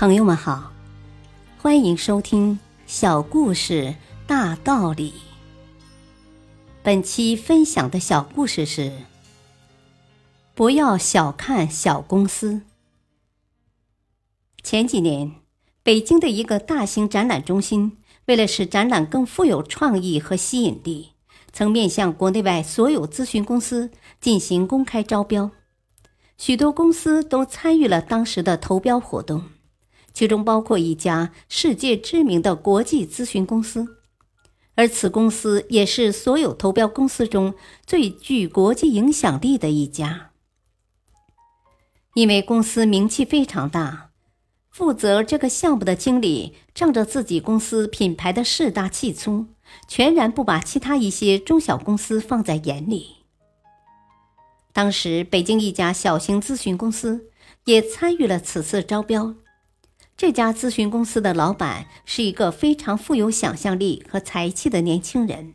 朋友们好，欢迎收听《小故事大道理》。本期分享的小故事是：不要小看小公司。前几年，北京的一个大型展览中心，为了使展览更富有创意和吸引力，曾面向国内外所有咨询公司进行公开招标。许多公司都参与了当时的投标活动。其中包括一家世界知名的国际咨询公司，而此公司也是所有投标公司中最具国际影响力的一家。因为公司名气非常大，负责这个项目的经理仗着自己公司品牌的势大气粗，全然不把其他一些中小公司放在眼里。当时，北京一家小型咨询公司也参与了此次招标。这家咨询公司的老板是一个非常富有想象力和才气的年轻人，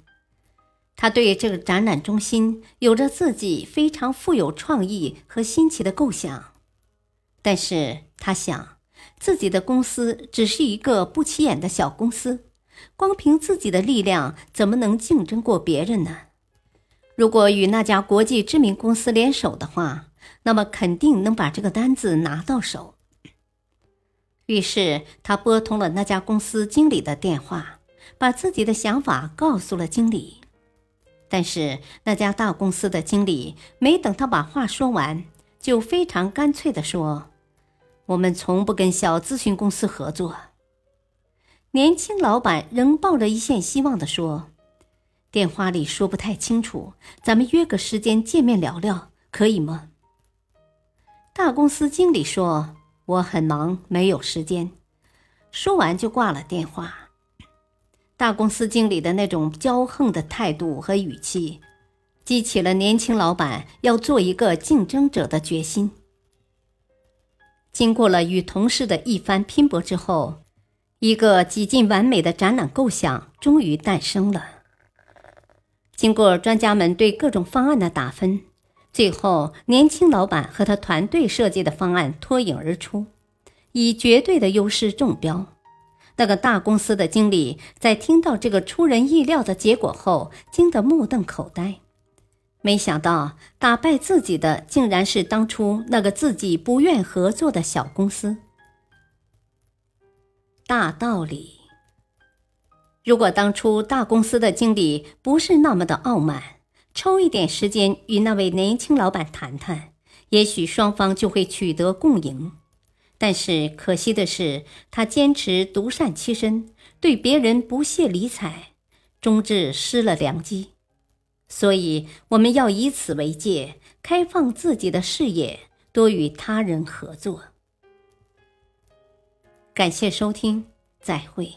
他对这个展览中心有着自己非常富有创意和新奇的构想，但是他想，自己的公司只是一个不起眼的小公司，光凭自己的力量怎么能竞争过别人呢？如果与那家国际知名公司联手的话，那么肯定能把这个单子拿到手。于是他拨通了那家公司经理的电话，把自己的想法告诉了经理。但是那家大公司的经理没等他把话说完，就非常干脆地说：“我们从不跟小咨询公司合作。”年轻老板仍抱着一线希望地说：“电话里说不太清楚，咱们约个时间见面聊聊，可以吗？”大公司经理说。我很忙，没有时间。说完就挂了电话。大公司经理的那种骄横的态度和语气，激起了年轻老板要做一个竞争者的决心。经过了与同事的一番拼搏之后，一个几近完美的展览构想终于诞生了。经过专家们对各种方案的打分。最后，年轻老板和他团队设计的方案脱颖而出，以绝对的优势中标。那个大公司的经理在听到这个出人意料的结果后，惊得目瞪口呆。没想到，打败自己的竟然是当初那个自己不愿合作的小公司。大道理：如果当初大公司的经理不是那么的傲慢。抽一点时间与那位年轻老板谈谈，也许双方就会取得共赢。但是可惜的是，他坚持独善其身，对别人不屑理睬，终至失了良机。所以，我们要以此为戒，开放自己的视野，多与他人合作。感谢收听，再会。